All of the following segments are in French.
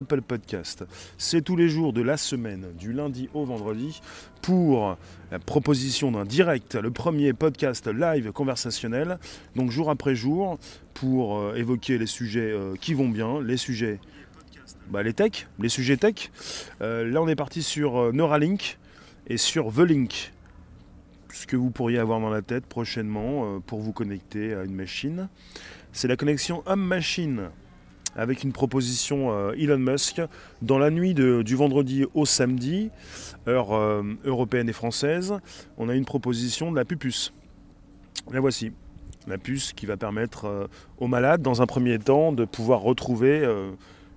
Apple Podcast. C'est tous les jours de la semaine, du lundi au vendredi, pour la proposition d'un direct, le premier podcast live conversationnel, donc jour après jour, pour euh, évoquer les sujets euh, qui vont bien, les sujets, bah, les tech, les sujets tech. Euh, là, on est parti sur Neuralink et sur The Link, ce que vous pourriez avoir dans la tête prochainement pour vous connecter à une machine. C'est la connexion homme-machine avec une proposition euh, Elon Musk dans la nuit du vendredi au samedi, heure euh, européenne et française. On a une proposition de la pupus. La voici. La puce qui va permettre euh, aux malades, dans un premier temps, de pouvoir retrouver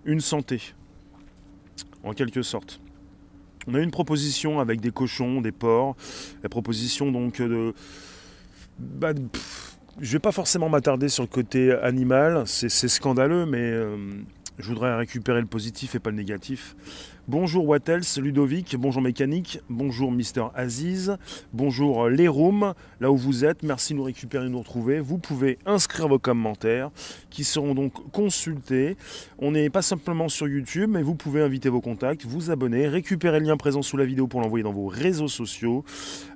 une santé, en quelque sorte. On a une proposition avec des cochons, des porcs, la proposition donc de... Bah, je ne vais pas forcément m'attarder sur le côté animal, c'est scandaleux, mais euh, je voudrais récupérer le positif et pas le négatif. Bonjour Wattels, Ludovic, bonjour Mécanique, bonjour Mister Aziz, bonjour Les Rooms, là où vous êtes, merci de nous récupérer, de nous retrouver. Vous pouvez inscrire vos commentaires qui seront donc consultés. On n'est pas simplement sur YouTube, mais vous pouvez inviter vos contacts, vous abonner, récupérer le lien présent sous la vidéo pour l'envoyer dans vos réseaux sociaux.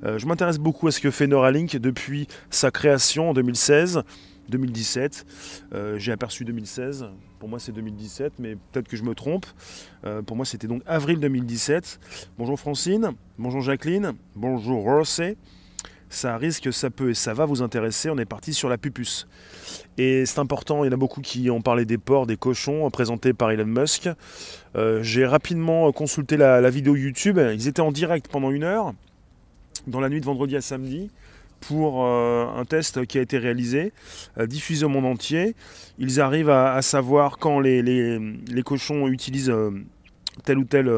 Euh, je m'intéresse beaucoup à ce que fait Neuralink depuis sa création en 2016. 2017. Euh, j'ai aperçu 2016. Pour moi, c'est 2017, mais peut-être que je me trompe. Euh, pour moi, c'était donc avril 2017. Bonjour Francine. Bonjour Jacqueline. Bonjour Rosé. Ça risque, ça peut et ça va vous intéresser. On est parti sur la pupus. Et c'est important, il y en a beaucoup qui ont parlé des porcs, des cochons, présentés par Elon Musk. Euh, j'ai rapidement consulté la vidéo YouTube. Ils étaient en direct pendant une heure, dans la nuit de vendredi à samedi pour euh, un test qui a été réalisé, euh, diffusé au monde entier. Ils arrivent à, savoir quand les, cochons utilisent euh, telle ou telle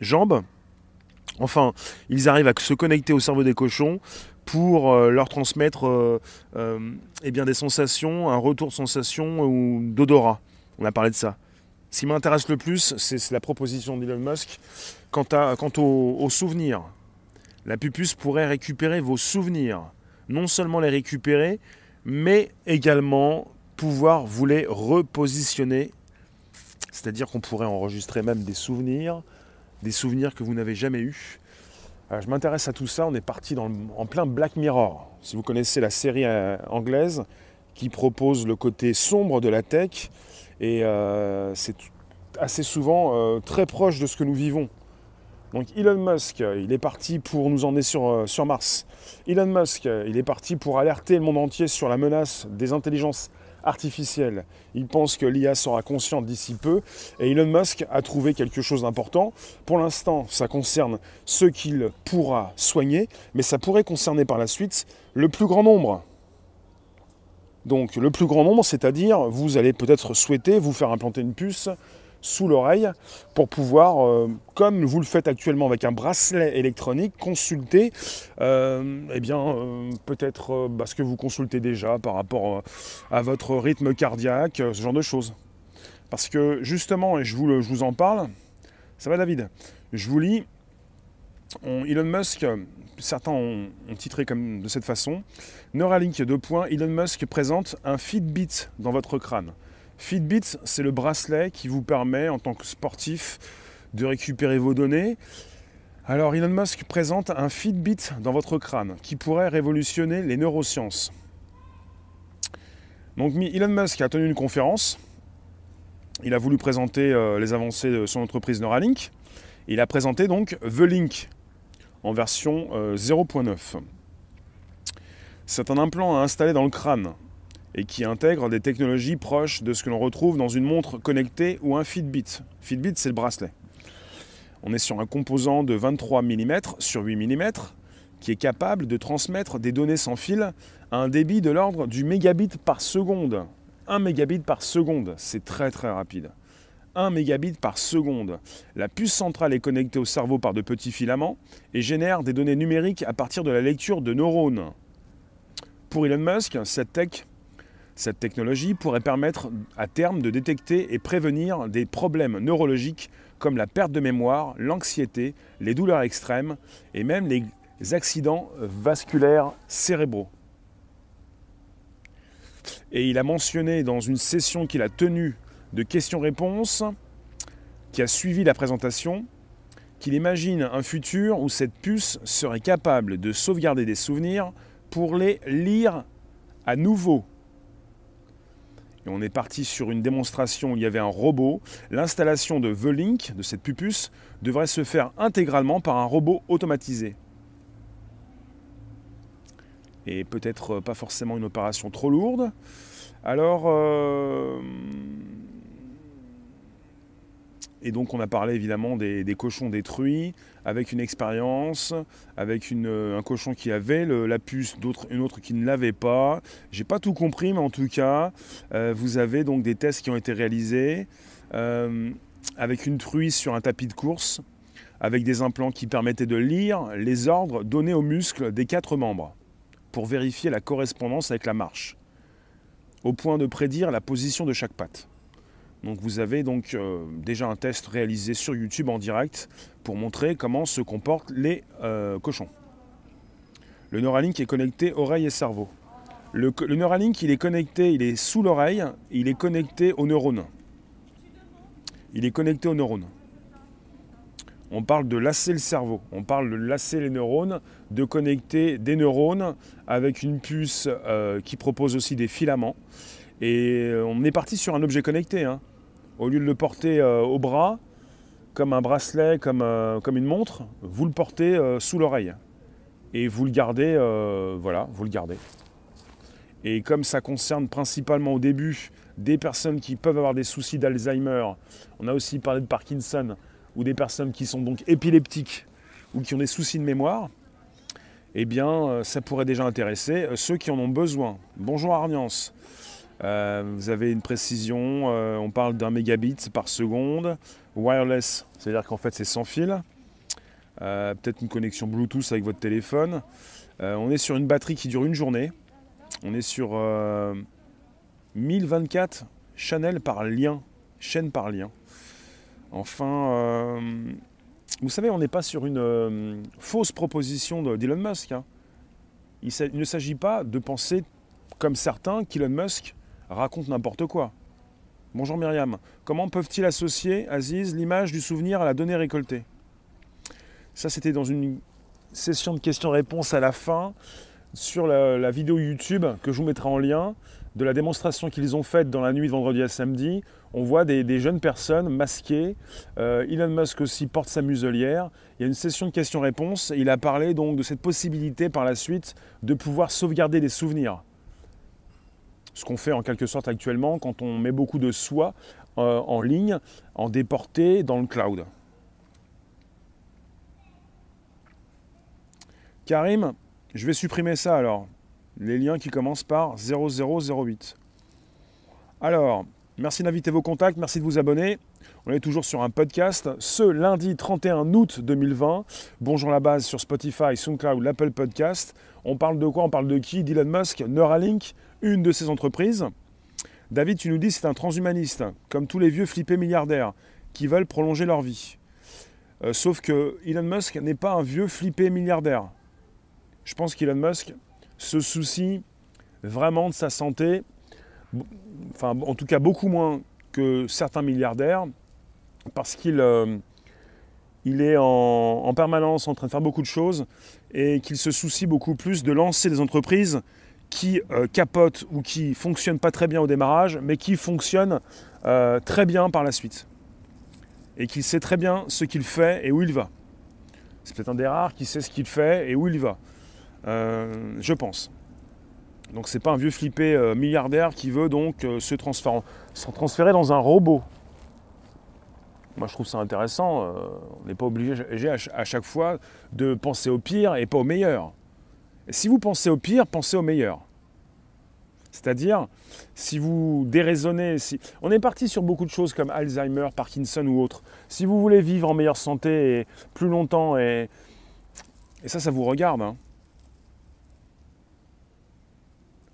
jambe. Enfin, ils arrivent à se connecter au cerveau des cochons pour leur transmettre eh bien, des sensations, un retour de sensation ou d'odorat. On a parlé de ça. Ce qui m'intéresse le plus, c'est la proposition d'Elon Musk quant, à, quant aux souvenirs. La pupus pourrait récupérer vos souvenirs non seulement les récupérer, mais également pouvoir vous les repositionner. C'est-à-dire qu'on pourrait enregistrer même des souvenirs, des souvenirs que vous n'avez jamais eus. je m'intéresse à tout ça, on est parti en plein Black Mirror. Si vous connaissez la série euh, anglaise qui propose le côté sombre de la tech, et euh, c'est assez souvent euh, très proche de ce que nous vivons. Donc Elon Musk, il est parti pour nous emmener sur, euh, sur Mars. Elon Musk, il est parti pour alerter le monde entier sur la menace des intelligences artificielles. Il pense que l'IA sera consciente d'ici peu et Elon Musk a trouvé quelque chose d'important. Pour l'instant, ça concerne ceux qu'il pourra soigner, mais ça pourrait concerner par la suite le plus grand nombre. Donc le plus grand nombre, c'est-à-dire vous allez peut-être souhaiter vous faire implanter une puce sous l'oreille pour pouvoir, euh, comme vous le faites actuellement avec un bracelet électronique, consulter euh, eh bien, euh, peut-être bah, ce que vous consultez déjà par rapport à votre rythme cardiaque, ce genre de choses. Parce que justement, et je vous, vous en parle, ça va David, je vous lis, Elon Musk, certains ont, ont, titré comme de cette façon, Neuralink 2. Elon Musk présente un Fitbit dans votre crâne. Fitbit, c'est le bracelet qui vous permet, en tant que sportif, de récupérer vos données. Alors Elon Musk présente un Fitbit dans votre crâne qui pourrait révolutionner les neurosciences. Donc Elon Musk a tenu une conférence. Il a voulu présenter euh, les avancées de son entreprise Neuralink. Il a présenté donc The Link en version 0.9. Euh, c'est un implant à installer dans le crâne et qui intègre des technologies proches de ce que l'on retrouve dans une montre connectée ou un Fitbit. Fitbit, c'est le bracelet. On est sur un composant de 23 mm sur 8 mm qui est capable de transmettre des données sans fil à un débit de l'ordre du mégabit par seconde. 1 mégabit par seconde, c'est très très rapide. 1 mégabit par seconde. La puce centrale est connectée au cerveau par de petits filaments et génère des données numériques à partir de la lecture de neurones. Pour Elon Musk, cette tech cette technologie pourrait permettre à terme de détecter et prévenir des problèmes neurologiques comme la perte de mémoire, l'anxiété, les douleurs extrêmes et même les accidents vasculaires cérébraux. Et il a mentionné dans une session qu'il a tenue de questions-réponses qui a suivi la présentation qu'il imagine un futur où cette puce serait capable de sauvegarder des souvenirs pour les lire à nouveau. Et on est parti sur une démonstration où il y avait un robot. L'installation de The Link, de cette pupuce, devrait se faire intégralement par un robot automatisé. Et peut-être pas forcément une opération trop lourde. Alors, euh, et donc on a parlé évidemment des, cochons détruits, avec une expérience, avec un cochon qui avait la puce, une autre qui ne l'avait pas. J'ai pas tout compris, mais en tout cas, euh, vous avez donc des tests qui ont été réalisés euh, avec une truie sur un tapis de course, avec des implants qui permettaient de lire les ordres donnés aux muscles des quatre membres pour vérifier la correspondance avec la marche, au point de prédire la position de chaque patte. Donc vous avez donc euh, déjà un test réalisé sur YouTube en direct pour montrer comment se comportent les euh, cochons. Le Neuralink est connecté oreille et cerveau. Le, Neuralink, il est connecté, il est sous l'oreille, il est connecté aux neurones. Il est connecté aux neurones. On parle de lasser le cerveau, on parle de lasser les neurones, de connecter des neurones avec une puce euh, qui propose aussi des filaments. Et on est parti sur un objet connecté. Hein. Au lieu de le porter euh, au bras, comme un bracelet, comme, euh, une montre, vous le portez euh, sous l'oreille. Et vous le gardez, voilà, vous le gardez. Et comme ça concerne principalement au début des personnes qui peuvent avoir des soucis d'Alzheimer, on a aussi parlé de Parkinson, ou des personnes qui sont donc épileptiques ou qui ont des soucis de mémoire, eh bien, ça pourrait déjà intéresser ceux qui en ont besoin. Bonjour Arniance. Euh, vous avez une précision, euh, on parle d'un mégabit par seconde. Wireless, c'est-à-dire qu'en fait c'est sans fil. Euh, peut-être une connexion Bluetooth avec votre téléphone. on est sur une batterie qui dure une journée. On est sur 1024 channels par lien, chaîne par lien. Enfin, vous savez, on n'est pas sur une fausse proposition d'Elon Musk. Hein. Il, il ne s'agit pas de penser comme certains qu'Elon Musk raconte n'importe quoi. Bonjour Myriam. Comment peuvent-ils associer, Aziz, l'image du souvenir à la donnée récoltée? Ça, c'était dans une session de questions-réponses à la fin sur la, vidéo YouTube que je vous mettrai en lien de la démonstration qu'ils ont faite dans la nuit de vendredi à samedi. On voit des, jeunes personnes masquées. Euh, Elon Musk aussi porte sa muselière. Il y a une session de questions-réponses. Il a parlé donc de cette possibilité par la suite de pouvoir sauvegarder des souvenirs ce qu'on fait en quelque sorte actuellement quand on met beaucoup de soi euh, en ligne, en déporté dans le cloud. Karim, je vais supprimer ça alors. Les liens qui commencent par 0008. Alors, merci d'inviter vos contacts, merci de vous abonner. On est toujours sur un podcast ce lundi 31 août 2020. Bonjour la base sur Spotify, SoundCloud, l'Apple Podcast. On parle de quoi? On parle de qui? Dylan Musk, Neuralink, une de ces entreprises. David, tu nous dis c'est un transhumaniste, comme tous les vieux flippés milliardaires qui veulent prolonger leur vie. Euh, sauf que Elon Musk n'est pas un vieux flippé milliardaire. Je pense qu'Elon Musk se soucie vraiment de sa santé, en tout cas beaucoup moins que certains milliardaires, parce qu'il euh, est en, permanence en train de faire beaucoup de choses et qu'il se soucie beaucoup plus de lancer des entreprises qui euh, capotent ou qui fonctionnent pas très bien au démarrage, mais qui fonctionnent euh, très bien par la suite. Et qu'il sait très bien ce qu'il fait et où il va. C'est peut-être un des rares qui sait ce qu'il fait et où il va. Euh, je pense. Donc c'est pas un vieux flippé milliardaire qui veut donc se transférer dans un robot. Moi, je trouve ça intéressant. Euh, on n'est pas obligé à chaque fois de penser au pire et pas au meilleur. Si vous pensez au pire, pensez au meilleur. C'est-à-dire, si vous déraisonnez, si... on est parti sur beaucoup de choses comme Alzheimer, Parkinson ou autres. Si vous voulez vivre en meilleure santé et plus longtemps, et, et ça, ça vous regarde. Hein.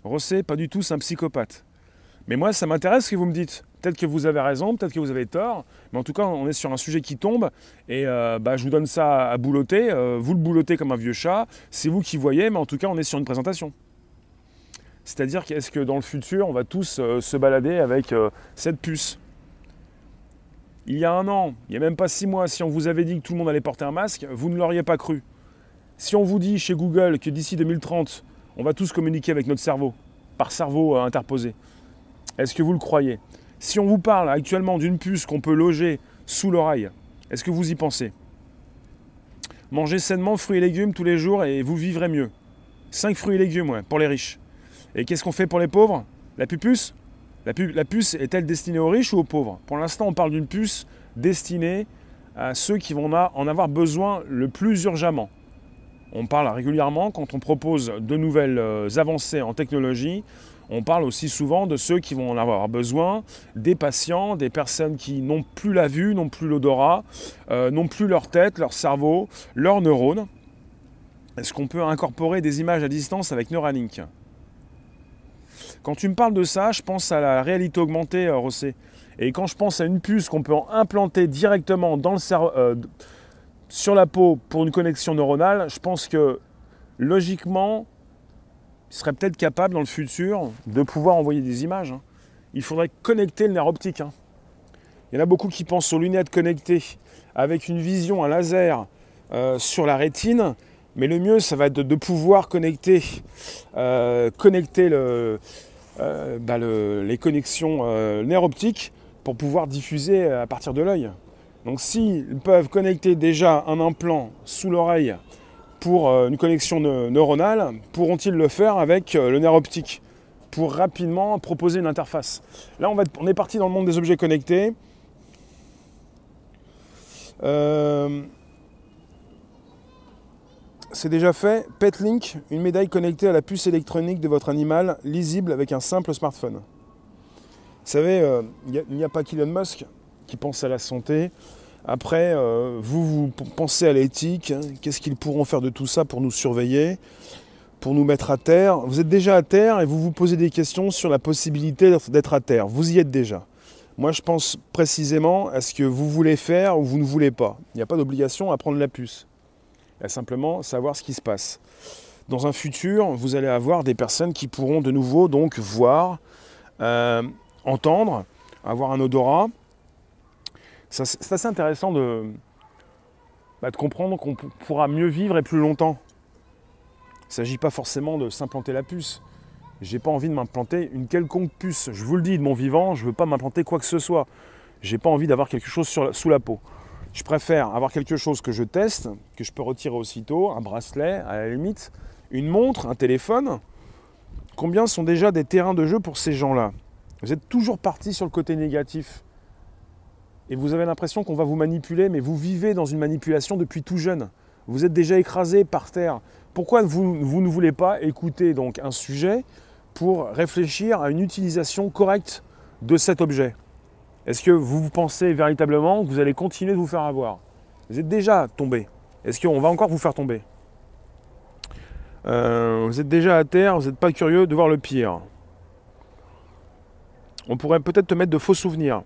Rosset, pas du tout, c'est un psychopathe. Mais moi, ça m'intéresse ce que vous me dites. Peut-être que vous avez raison, peut-être que vous avez tort, mais en tout cas, on est sur un sujet qui tombe et euh, bah, je vous donne ça à boulotter. Euh, vous le boulottez comme un vieux chat, c'est vous qui voyez, mais en tout cas, on est sur une présentation. C'est-à-dire qu'est-ce que dans le futur, on va tous euh, se balader avec cette puce? Il y a un an, il n'y a même pas six mois, si on vous avait dit que tout le monde allait porter un masque, vous ne l'auriez pas cru. Si on vous dit chez Google que d'ici 2030, on va tous communiquer avec notre cerveau, par cerveau interposé, est-ce que vous le croyez? Si on vous parle actuellement d'une puce qu'on peut loger sous l'oreille, est-ce que vous y pensez? Mangez sainement fruits et légumes tous les jours et vous vivrez mieux. 5 fruits et légumes, pour les riches. Et qu'est-ce qu'on fait pour les pauvres? La puce? La, puce est-elle destinée aux riches ou aux pauvres? Pour l'instant, on parle d'une puce destinée à ceux qui vont en avoir besoin le plus urgemment. On parle régulièrement, quand on propose de nouvelles euh, avancées en technologie, on parle aussi souvent de ceux qui vont en avoir besoin, des patients, des personnes qui n'ont plus la vue, n'ont plus l'odorat, euh, n'ont plus leur tête, leur cerveau, leurs neurones. Est-ce qu'on peut incorporer des images à distance avec Neuralink? Quand tu me parles de ça, je pense à la réalité augmentée, euh, Rossé. Et quand je pense à une puce qu'on peut implanter directement dans le euh, sur la peau pour une connexion neuronale, je pense que logiquement, serait peut-être capable dans le futur de pouvoir envoyer des images. Hein. Il faudrait connecter le nerf optique. Hein. Il y en a beaucoup qui pensent aux lunettes connectées avec une vision à laser euh, sur la rétine. Mais le mieux, ça va être de, pouvoir connecter, le, euh, bah, les connexions euh, nerfs optiques pour pouvoir diffuser à partir de l'œil. Donc s'ils peuvent connecter déjà un implant sous l'oreille pour euh, une connexion neuronale, pourront-ils le faire avec le nerf optique pour rapidement proposer une interface? Là, on, va on est parti dans le monde des objets connectés. c'est déjà fait. Petlink, une médaille connectée à la puce électronique de votre animal, lisible avec un simple smartphone. Vous savez, euh, il n'y a, pas qu'Elon Musk qui pense à la santé. Après, euh, vous, vous pensez à l'éthique. Hein. Qu'est-ce qu'ils pourront faire de tout ça pour nous surveiller, pour nous mettre à terre? Vous êtes déjà à terre et vous vous posez des questions sur la possibilité d'être à terre. Vous y êtes déjà. Moi, je pense précisément à ce que vous voulez faire ou vous ne voulez pas. Il n'y a pas d'obligation à prendre la puce simplement savoir ce qui se passe. Dans un futur, vous allez avoir des personnes qui pourront de nouveau donc voir, euh, entendre, avoir un odorat. C'est assez intéressant de, bah, comprendre qu'on pourra mieux vivre et plus longtemps. Il ne s'agit pas forcément de s'implanter la puce. J'ai pas envie de m'implanter une quelconque puce. Je vous le dis, de mon vivant, je ne veux pas m'implanter quoi que ce soit. J'ai pas envie d'avoir quelque chose sous la peau. Je préfère avoir quelque chose que je teste, que je peux retirer aussitôt, un bracelet à la limite, une montre, un téléphone. Combien sont déjà des terrains de jeu pour ces gens-là? Vous êtes toujours parti sur le côté négatif. Et vous avez l'impression qu'on va vous manipuler, mais vous vivez dans une manipulation depuis tout jeune. Vous êtes déjà écrasé par terre. Pourquoi vous, vous ne voulez pas écouter donc un sujet pour réfléchir à une utilisation correcte de cet objet? Est-ce que vous pensez véritablement que vous allez continuer de vous faire avoir? Vous êtes déjà tombé. Est-ce qu'on va encore vous faire tomber? Euh, Vous êtes déjà à terre, vous n'êtes pas curieux de voir le pire. On pourrait peut-être te mettre de faux souvenirs.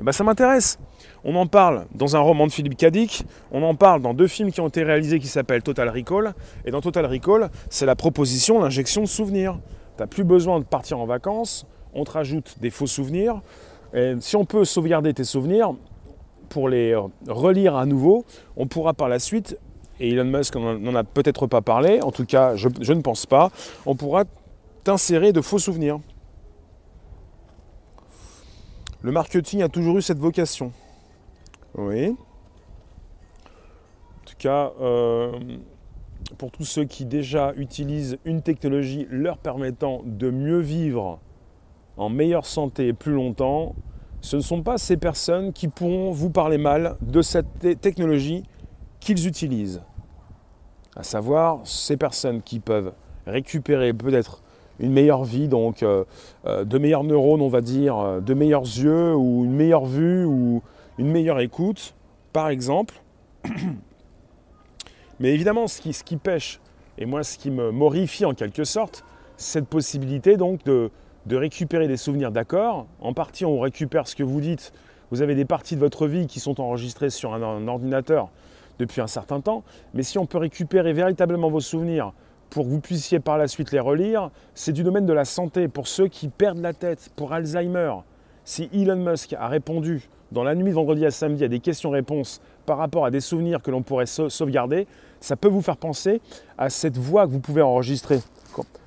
Eh bien ça m'intéresse. On en parle dans un roman de Philippe Cadic, on en parle dans deux films qui ont été réalisés qui s'appellent Total Recall. Et dans Total Recall, c'est la proposition d'injection de souvenirs. Tu n'as plus besoin de partir en vacances, on te rajoute des faux souvenirs, si on peut sauvegarder tes souvenirs pour les relire à nouveau, on pourra par la suite, et Elon Musk n'en a peut-être pas parlé, en tout cas je, ne pense pas, on pourra t'insérer de faux souvenirs. Le marketing a toujours eu cette vocation. Oui. En tout cas, euh, pour tous ceux qui déjà utilisent une technologie leur permettant de mieux vivre en meilleure santé plus longtemps, ce ne sont pas ces personnes qui pourront vous parler mal de cette technologie qu'ils utilisent. À savoir ces personnes qui peuvent récupérer peut-être une meilleure vie, donc euh, euh, de meilleurs neurones, on va dire, euh, de meilleurs yeux, ou une meilleure vue, ou une meilleure écoute, par exemple. Mais évidemment, ce qui, ce pêche, et moi ce qui me morifie en quelque sorte, cette possibilité donc de récupérer des souvenirs d'accord. En partie, on récupère ce que vous dites. Vous avez des parties de votre vie qui sont enregistrées sur un, ordinateur depuis un certain temps. Mais si on peut récupérer véritablement vos souvenirs pour que vous puissiez par la suite les relire, c'est du domaine de la santé pour ceux qui perdent la tête, pour Alzheimer. Si Elon Musk a répondu dans la nuit de vendredi à samedi à des questions-réponses par rapport à des souvenirs que l'on pourrait sauvegarder, ça peut vous faire penser à cette voix que vous pouvez enregistrer.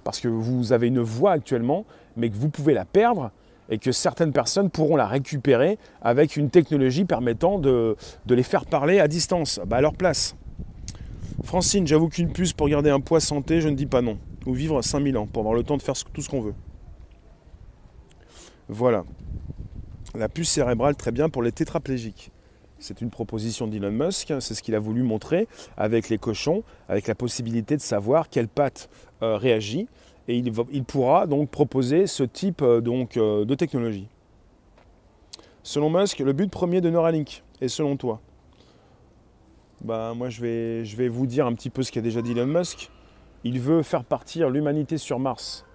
Parce que vous avez une voix actuellement, mais que vous pouvez la perdre et que certaines personnes pourront la récupérer avec une technologie permettant de, les faire parler à distance, bah, à leur place. Francine, j'avoue qu'une puce pour garder un poids santé, je ne dis pas non. Ou vivre 5000 ans pour avoir le temps de faire tout ce qu'on veut. Voilà. La puce cérébrale, très bien pour les tétraplégiques. C'est une proposition d'Elon Musk, c'est ce qu'il a voulu montrer avec les cochons, avec la possibilité de savoir quelle patte euh, réagit. Et il, pourra donc proposer ce type euh, euh, de technologie. Selon Musk, le but premier de Neuralink, et selon toi bah, Moi, je vais, je vais vous dire un petit peu ce qu'a déjà dit Elon Musk. Il veut faire partir l'humanité sur Mars.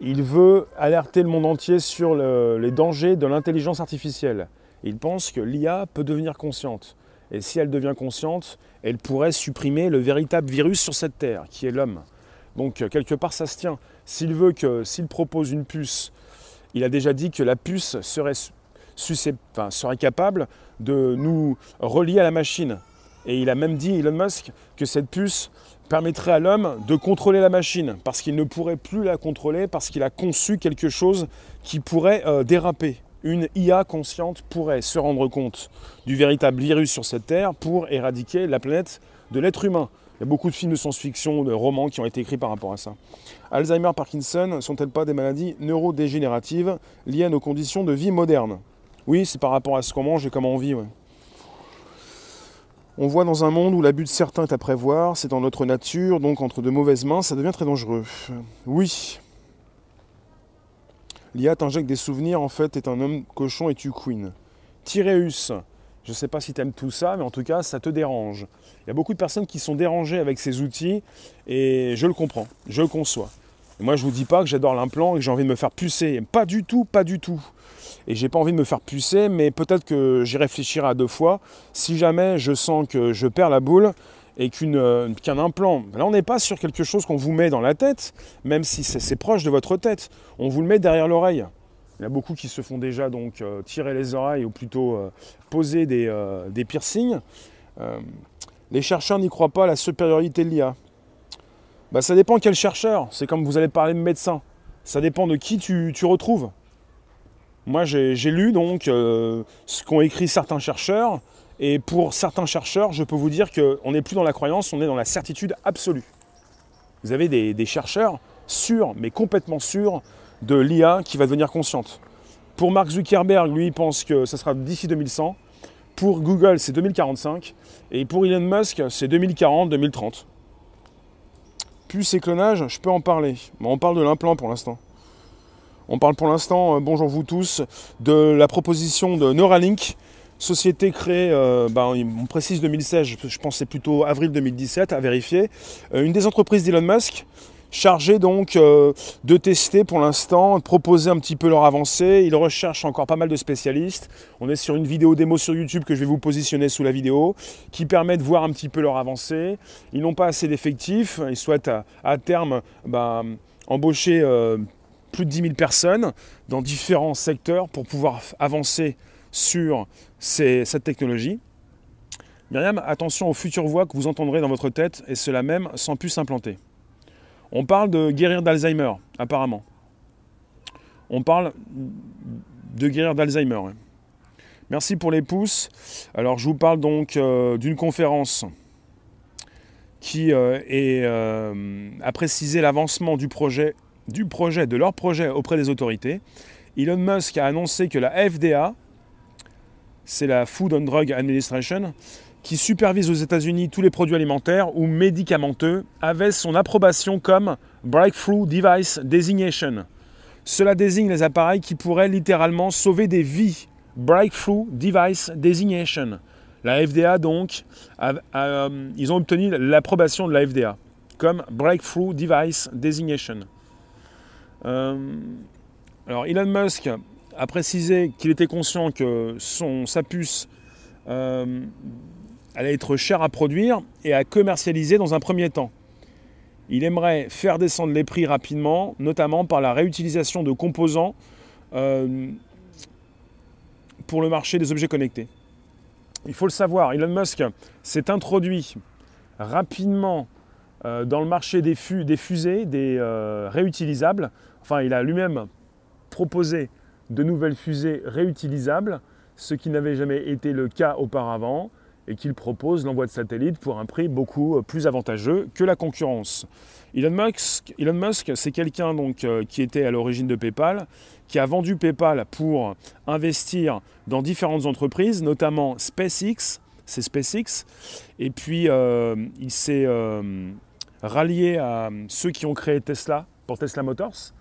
Il veut alerter le monde entier sur les dangers de l'intelligence artificielle. Il pense que l'IA peut devenir consciente. Et si elle devient consciente, elle pourrait supprimer le véritable virus sur cette Terre, qui est l'homme. Donc euh, quelque part ça se tient. S'il veut que, s'il propose une puce, il a déjà dit que la puce serait, serait capable de nous relier à la machine. Et il a même dit, Elon Musk, que cette puce permettrait à l'homme de contrôler la machine, parce qu'il ne pourrait plus la contrôler, parce qu'il a conçu quelque chose qui pourrait euh, déraper. Une IA consciente pourrait se rendre compte du véritable virus sur cette Terre pour éradiquer la planète de l'être humain. Il y a beaucoup de films de science-fiction, de romans qui ont été écrits par rapport à ça. Alzheimer, Parkinson, sont-elles pas des maladies neurodégénératives liées à nos conditions de vie modernes? Oui, c'est par rapport à ce qu'on mange et comment on vit. On voit dans un monde où l'abus de certains est à prévoir, c'est dans notre nature, donc entre de mauvaises mains, ça devient très dangereux. Oui. L'IA t'injecte des souvenirs, en fait, est un homme cochon et tu queen. Tyréus, je ne sais pas si tu tout ça, mais en tout cas, ça te dérange. Il y a beaucoup de personnes qui sont dérangées avec ces outils et je le comprends, je le conçois. moi, je ne vous dis pas que j'adore l'implant et que j'ai envie de me faire pucer. Pas du tout, pas du tout et j'ai pas envie de me faire pucer, mais peut-être que j'y réfléchirai à deux fois. Si jamais je sens que je perds la boule et euh, qu'un implant, là on n'est pas sur quelque chose qu'on vous met dans la tête, même si c'est proche de votre tête, on vous le met derrière l'oreille. Il y a beaucoup qui se font déjà donc euh, tirer les oreilles ou plutôt euh, poser des, des piercings. les chercheurs n'y croient pas à la supériorité de l'IA. Bah, ça dépend quel chercheur. C'est comme vous allez parler de médecin. Ça dépend de qui tu, tu retrouves. Moi, j'ai lu donc euh, ce qu'ont écrit certains chercheurs, et pour certains chercheurs, je peux vous dire qu'on n'est plus dans la croyance, on est dans la certitude absolue. Vous avez des, chercheurs sûrs, mais complètement sûrs, de l'IA qui va devenir consciente. Pour Mark Zuckerberg, lui, il pense que ce sera d'ici 2100. Pour Google, c'est 2045. Et pour Elon Musk, c'est 2040-2030. Plus ces clonages, je peux en parler. on parle de l'implant pour l'instant. On parle pour l'instant, euh, bonjour vous tous, de la proposition de Neuralink, société créée, euh, ben, on précise 2016, je pense c'est plutôt avril 2017, à vérifier, euh, une des entreprises d'Elon Musk, chargée donc de tester pour l'instant, de proposer un petit peu leur avancée. Ils recherchent encore pas mal de spécialistes. On est sur une vidéo démo sur YouTube que je vais vous positionner sous la vidéo, qui permet de voir un petit peu leur avancée. Ils n'ont pas assez d'effectifs, ils souhaitent à, terme ben, embaucher plus de 10 000 personnes dans différents secteurs pour pouvoir avancer sur cette technologie. Myriam, attention aux futures voix que vous entendrez dans votre tête, et cela même sans plus s'implanter. On parle de guérir d'Alzheimer, apparemment. On parle de guérir d'Alzheimer. Merci pour les pouces. Alors je vous parle donc euh, d'une conférence qui euh, euh, a précisé l'avancement du projet du projet, de leur projet auprès des autorités. Elon Musk a annoncé que la FDA, c'est la Food and Drug Administration, qui supervise aux États-Unis tous les produits alimentaires ou médicamenteux, avait son approbation comme Breakthrough Device Designation. Cela désigne les appareils qui pourraient littéralement sauver des vies. Breakthrough Device Designation. La FDA, donc, euh, ils ont obtenu l'approbation de la FDA comme Breakthrough Device Designation. Euh, alors Elon Musk a précisé qu'il était conscient que son, sa puce euh, allait être chère à produire et à commercialiser dans un premier temps. Il aimerait faire descendre les prix rapidement, notamment par la réutilisation de composants euh, pour le marché des objets connectés. Il faut le savoir, Elon Musk s'est introduit rapidement dans le marché des, fusées, des réutilisables. Enfin, il a lui-même proposé de nouvelles fusées réutilisables, ce qui n'avait jamais été le cas auparavant, et qu'il propose l'envoi de satellites pour un prix beaucoup euh, plus avantageux que la concurrence. Elon Musk, c'est quelqu'un donc qui était à l'origine de PayPal, qui a vendu PayPal pour investir dans différentes entreprises, notamment SpaceX, c'est SpaceX, et puis il s'est rallié à ceux qui ont créé Tesla pour Tesla Motors.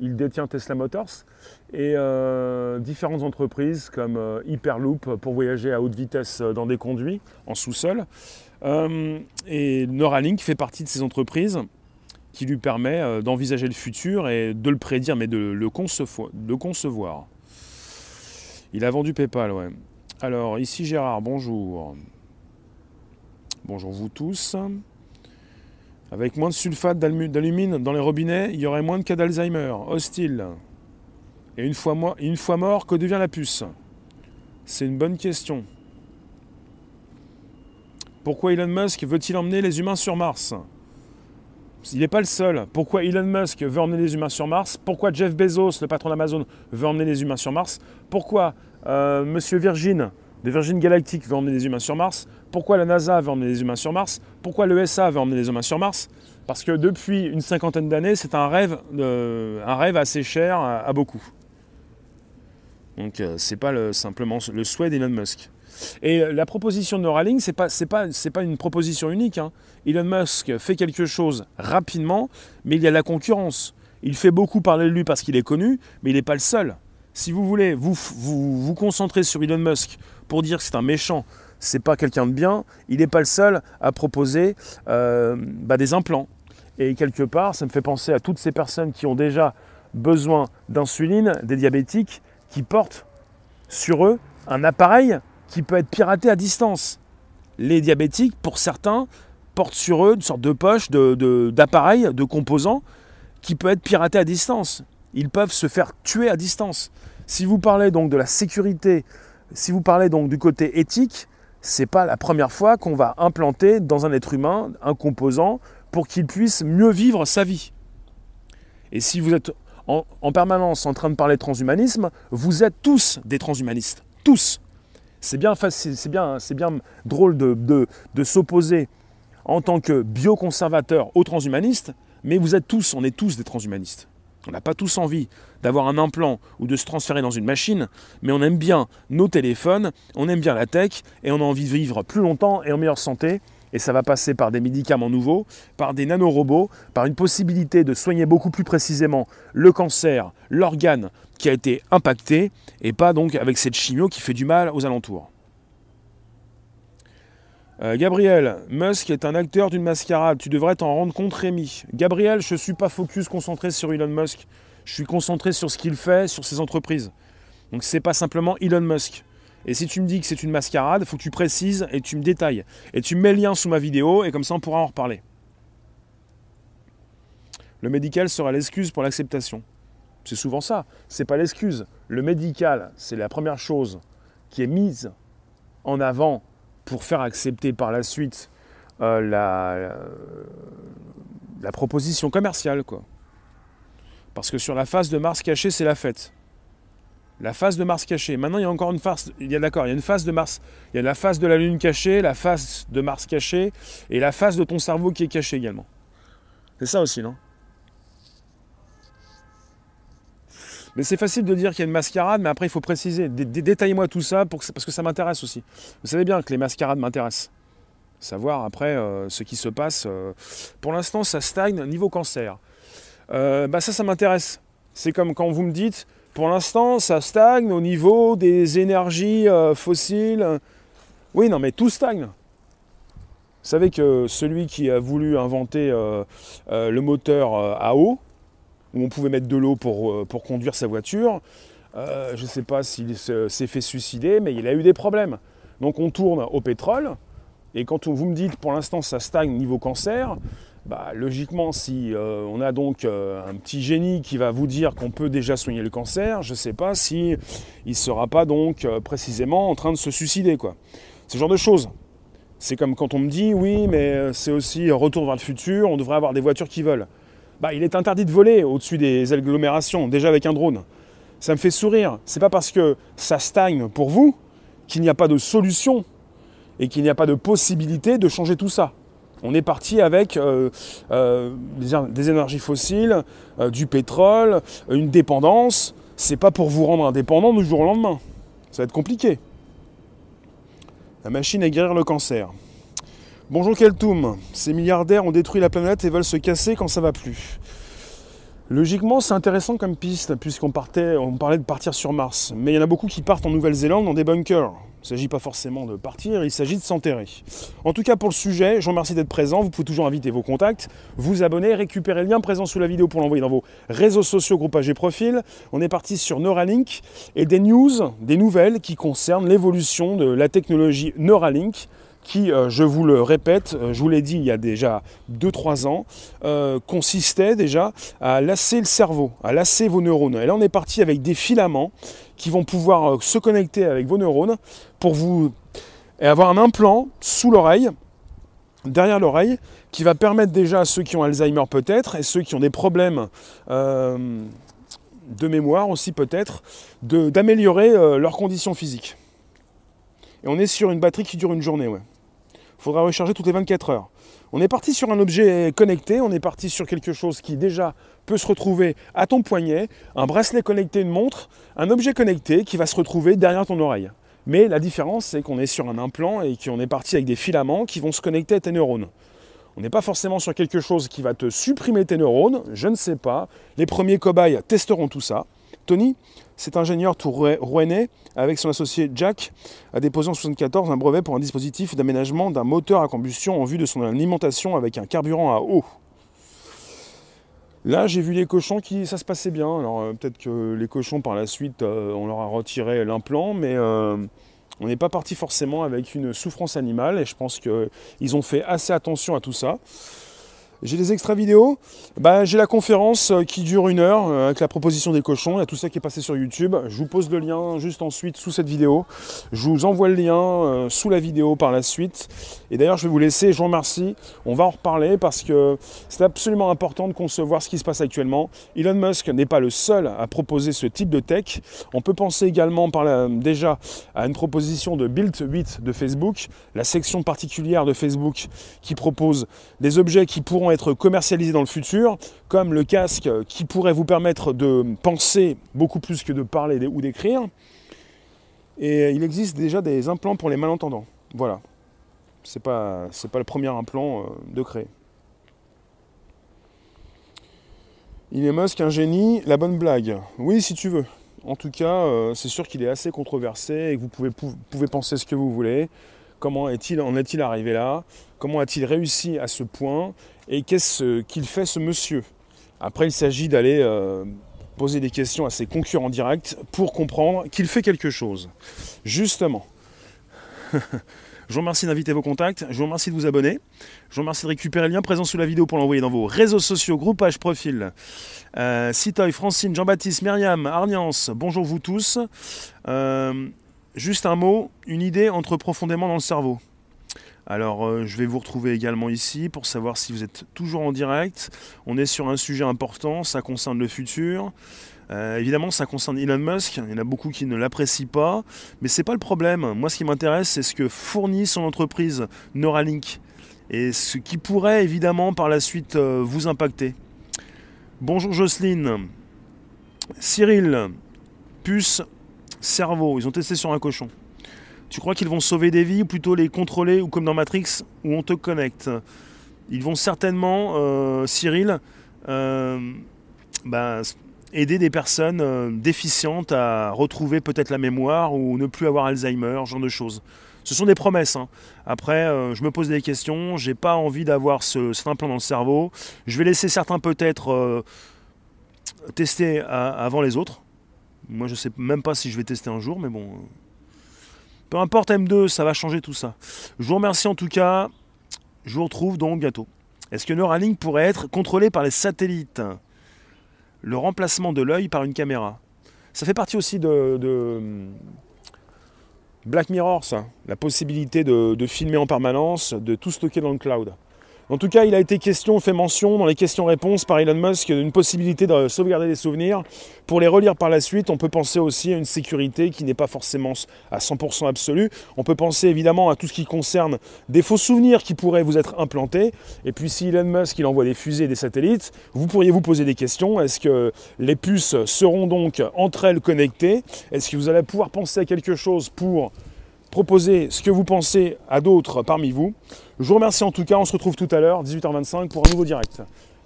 Il détient Tesla Motors et euh, différentes entreprises comme euh, Hyperloop pour voyager à haute vitesse dans des conduits en sous-sol. Euh, et Neuralink fait partie de ces entreprises qui lui permet d'envisager le futur et de le prédire, mais de le concevoir. Il a vendu PayPal, ouais. Alors, ici Gérard, bonjour. Bonjour vous tous. Avec moins de sulfate d'alumine dans les robinets, il y aurait moins de cas d'Alzheimer. Hostile. Et une fois, mort, que devient la puce? C'est une bonne question. Pourquoi Elon Musk veut-il emmener les humains sur Mars? Il n'est pas le seul. Pourquoi Elon Musk veut emmener les humains sur Mars? Pourquoi Jeff Bezos, le patron d'Amazon, veut emmener les humains sur Mars? Pourquoi euh, Monsieur Virgin, de Virgin Galactic, veut emmener les humains sur Mars pourquoi la NASA veut emmener les humains sur Mars? Pourquoi l'ESA veut emmener les humains sur Mars? Parce que depuis une cinquantaine d'années, c'est un rêve, un rêve assez cher à, beaucoup. Donc euh, c'est pas simplement le souhait d'Elon Musk. Et la proposition de Neuralink, c'est pas, pas, pas une proposition unique. Hein. Elon Musk fait quelque chose rapidement, mais il y a la concurrence. Il fait beaucoup parler de lui parce qu'il est connu, mais il n'est pas le seul. Si vous voulez vous, vous vous concentrer sur Elon Musk pour dire que c'est un méchant, c'est pas quelqu'un de bien, il n'est pas le seul à proposer euh, bah, des implants. Et quelque part, ça me fait penser à toutes ces personnes qui ont déjà besoin d'insuline, des diabétiques, qui portent sur eux un appareil qui peut être piraté à distance. Les diabétiques, pour certains, portent sur eux une sorte de poche d'appareil, de, de composants, qui peut être piraté à distance. Ils peuvent se faire tuer à distance. Si vous parlez donc de la sécurité, si vous parlez donc du côté éthique, c'est pas la première fois qu'on va implanter dans un être humain un composant pour qu'il puisse mieux vivre sa vie. Et si vous êtes en, permanence en train de parler de transhumanisme, vous êtes tous des transhumanistes. Tous. C'est bien, c'est bien, bien drôle de, de s'opposer en tant que bioconservateur aux transhumanistes, mais vous êtes tous, on est tous des transhumanistes. On n'a pas tous envie d'avoir un implant ou de se transférer dans une machine, mais on aime bien nos téléphones, on aime bien la tech et on a envie de vivre plus longtemps et en meilleure santé. Et ça va passer par des médicaments nouveaux, par des nanorobots, par une possibilité de soigner beaucoup plus précisément le cancer, l'organe qui a été impacté, et pas donc avec cette chimio qui fait du mal aux alentours. Euh, Gabriel, Musk est un acteur d'une mascarade. Tu devrais t'en rendre compte, Rémi. Gabriel, je ne suis pas focus concentré sur Elon Musk. Je suis concentré sur ce qu'il fait, sur ses entreprises. Donc c'est pas simplement Elon Musk. Et si tu me dis que c'est une mascarade, faut que tu précises et tu me détailles. Et tu mets le lien sous ma vidéo et comme ça on pourra en reparler. Le médical sera l'excuse pour l'acceptation. C'est souvent ça. C'est pas l'excuse. Le médical, c'est la première chose qui est mise en avant pour faire accepter par la suite euh, la, proposition commerciale. Quoi. Parce que sur la face de Mars cachée, c'est la fête. La face de Mars cachée. Maintenant, il y a encore une face. Il y a d'accord, il y a une face de Mars. Il y a la face de la Lune cachée, la face de Mars cachée, et la face de ton cerveau qui est cachée également. C'est ça aussi, non? Mais c'est facile de dire qu'il y a une mascarade, mais après il faut préciser. Détaillez-moi tout ça pour parce que ça m'intéresse aussi. Vous savez bien que les mascarades m'intéressent. Savoir après euh, ce qui se passe. Euh, pour l'instant, ça stagne niveau cancer. Euh, bah ça, ça m'intéresse. C'est comme quand vous me dites, pour l'instant, ça stagne au niveau des énergies fossiles. Oui, non, mais tout stagne. Vous savez que celui qui a voulu inventer le moteur à eau, où on pouvait mettre de l'eau pour, euh, conduire sa voiture. Euh, je ne sais pas s'il s'est fait suicider, mais il a eu des problèmes. Donc on tourne au pétrole, et quand vous me dites pour l'instant ça stagne niveau cancer, bah, logiquement, si euh, on a donc un petit génie qui va vous dire qu'on peut déjà soigner le cancer, je ne sais pas si il ne sera pas donc précisément en train de se suicider. Quoi. Ce genre de choses. C'est comme quand on me dit oui, mais c'est aussi retour vers le futur, on devrait avoir des voitures qui volent. Bah, il est interdit de voler au-dessus des agglomérations, déjà avec un drone. Ça me fait sourire. C'est pas parce que ça stagne pour vous qu'il n'y a pas de solution et qu'il n'y a pas de possibilité de changer tout ça. On est parti avec euh, euh, des énergies fossiles, euh, du pétrole, une dépendance. C'est pas pour vous rendre indépendant du jour au lendemain. Ça va être compliqué. La machine à guérir le cancer. Bonjour Keltoum. Ces milliardaires ont détruit la planète et veulent se casser quand ça va plus. Logiquement, c'est intéressant comme piste, puisqu'on parlait de partir sur Mars. Mais il y en a beaucoup qui partent en Nouvelle-Zélande dans des bunkers. Il ne s'agit pas forcément de partir, il s'agit de s'enterrer. En tout cas, pour le sujet, je vous remercie d'être présent. Vous pouvez toujours inviter vos contacts, vous abonner, récupérer le lien présent sous la vidéo pour l'envoyer dans vos réseaux sociaux, groupages et profils. On est parti sur Neuralink et des news, des nouvelles qui concernent l'évolution de la technologie Neuralink qui, euh, je vous le répète, euh, je vous l'ai dit il y a déjà 2-3 ans, euh, consistait déjà à lasser le cerveau, à lasser vos neurones. Et là, on est parti avec des filaments qui vont pouvoir se connecter avec vos neurones pour vous et avoir un implant sous l'oreille, derrière l'oreille, qui va permettre déjà à ceux qui ont Alzheimer peut-être et ceux qui ont des problèmes de mémoire aussi peut-être, d'améliorer leurs conditions physiques. Et on est sur une batterie qui dure une journée, ouais. Il faudra recharger toutes les 24 heures. On est parti sur un objet connecté, on est parti sur quelque chose qui déjà peut se retrouver à ton poignet, un bracelet connecté, une montre, un objet connecté qui va se retrouver derrière ton oreille. Mais la différence, c'est qu'on est sur un implant et qu'on est parti avec des filaments qui vont se connecter à tes neurones. On n'est pas forcément sur quelque chose qui va te supprimer tes neurones, je ne sais pas. Les premiers cobayes testeront tout ça. Tony, cet ingénieur rouennais, avec son associé Jack, a déposé en 1974 un brevet pour un dispositif d'aménagement d'un moteur à combustion en vue de son alimentation avec un carburant à eau. Là, j'ai vu les cochons qui ça se passait bien. Alors euh, peut-être que les cochons par la suite, euh, on leur a retiré l'implant, mais euh, on n'est pas parti forcément avec une souffrance animale. Et je pense qu'ils ont fait assez attention à tout ça. J'ai des extraits vidéo. Bah, j'ai la conférence euh, qui dure une heure euh, avec la proposition des cochons. Il y a tout ça qui est passé sur YouTube. Je vous pose le lien juste ensuite sous cette vidéo. Je vous envoie le lien euh, sous la vidéo par la suite. Et d'ailleurs, je vais vous laisser. Je vous remercie. On va en reparler parce que c'est absolument important de concevoir ce qui se passe actuellement. Elon Musk n'est pas le seul à proposer ce type de tech. On peut penser également par déjà à une proposition de Build 8 de Facebook, la section particulière de Facebook qui propose des objets qui pourront être commercialisés dans le futur, comme le casque qui pourrait vous permettre de penser beaucoup plus que de parler ou d'écrire. Et il existe déjà des implants pour les malentendants. Voilà. C'est pas, pas le premier implant euh, de créer. Il est Musk un génie, la bonne blague. Oui, si tu veux. En tout cas, euh, c'est sûr qu'il est assez controversé et que vous pouvez, pouvez penser ce que vous voulez. Comment est-il, en est-il arrivé là? Comment a-t-il réussi à ce point? Et qu'est-ce qu'il fait ce monsieur? Après, il s'agit d'aller euh, poser des questions à ses concurrents directs pour comprendre qu'il fait quelque chose. Justement. Je vous remercie d'inviter vos contacts, je vous remercie de vous abonner, je vous remercie de récupérer le lien présent sous la vidéo pour l'envoyer dans vos réseaux sociaux, groupages, profils. Euh, Citoy, Francine, Jean-Baptiste, Myriam, Arniance, bonjour vous tous. Euh, Juste un mot, une idée entre profondément dans le cerveau. Alors euh, je vais vous retrouver également ici pour savoir si vous êtes toujours en direct. On est sur un sujet important, ça concerne le futur. Euh, évidemment, ça concerne Elon Musk. Il y en a beaucoup qui ne l'apprécient pas, mais c'est pas le problème. Moi, ce qui m'intéresse, c'est ce que fournit son entreprise Neuralink et ce qui pourrait évidemment par la suite euh, vous impacter. Bonjour Jocelyne, Cyril, puce cerveau, ils ont testé sur un cochon. Tu crois qu'ils vont sauver des vies ou plutôt les contrôler ou comme dans Matrix où on te connecte? Ils vont certainement, euh, Cyril, euh, bah, aider des personnes euh, déficientes à retrouver peut-être la mémoire ou ne plus avoir Alzheimer, genre de choses. Ce sont des promesses. Hein. Après, je me pose des questions. J'ai pas envie d'avoir ce, cet implant dans le cerveau. Je vais laisser certains peut-être tester avant les autres. Moi, je sais même pas si je vais tester un jour, mais bon. Peu importe M2, ça va changer tout ça. Je vous remercie en tout cas. Je vous retrouve donc bientôt. Est-ce que Neuralink pourrait être contrôlé par les satellites? Le remplacement de l'œil par une caméra. Ça fait partie aussi de, Black Mirror, ça. La possibilité de filmer en permanence, de tout stocker dans le cloud. En tout cas, il a été question, fait mention dans les questions-réponses par Elon Musk d'une possibilité de sauvegarder les souvenirs. Pour les relire par la suite, on peut penser aussi à une sécurité qui n'est pas forcément à 100% absolue. On peut penser évidemment à tout ce qui concerne des faux souvenirs qui pourraient vous être implantés. Et puis si Elon Musk il envoie des fusées et des satellites, vous pourriez vous poser des questions. Est-ce que les puces seront donc entre elles connectées? Est-ce que vous allez pouvoir penser à quelque chose pour proposer ce que vous pensez à d'autres parmi vous. Je vous remercie en tout cas, on se retrouve tout à l'heure, 18h25 pour un nouveau direct.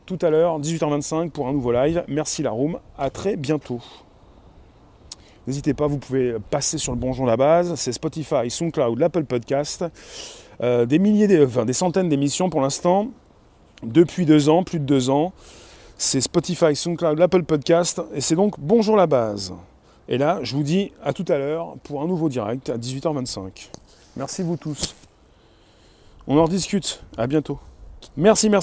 Tout à l'heure, 18h25 pour un nouveau live. Merci la room, à très bientôt. N'hésitez pas, vous pouvez passer sur le Bonjour la base, c'est Spotify, SoundCloud, l'Apple Podcast. Euh, des milliers, des centaines d'émissions pour l'instant, depuis deux ans, plus de deux ans. C'est Spotify, SoundCloud, l'Apple Podcast, et c'est donc Bonjour la base. Et là, je vous dis à tout à l'heure pour un nouveau direct à 18h25. Merci vous tous. On en rediscute. À bientôt. Merci, merci.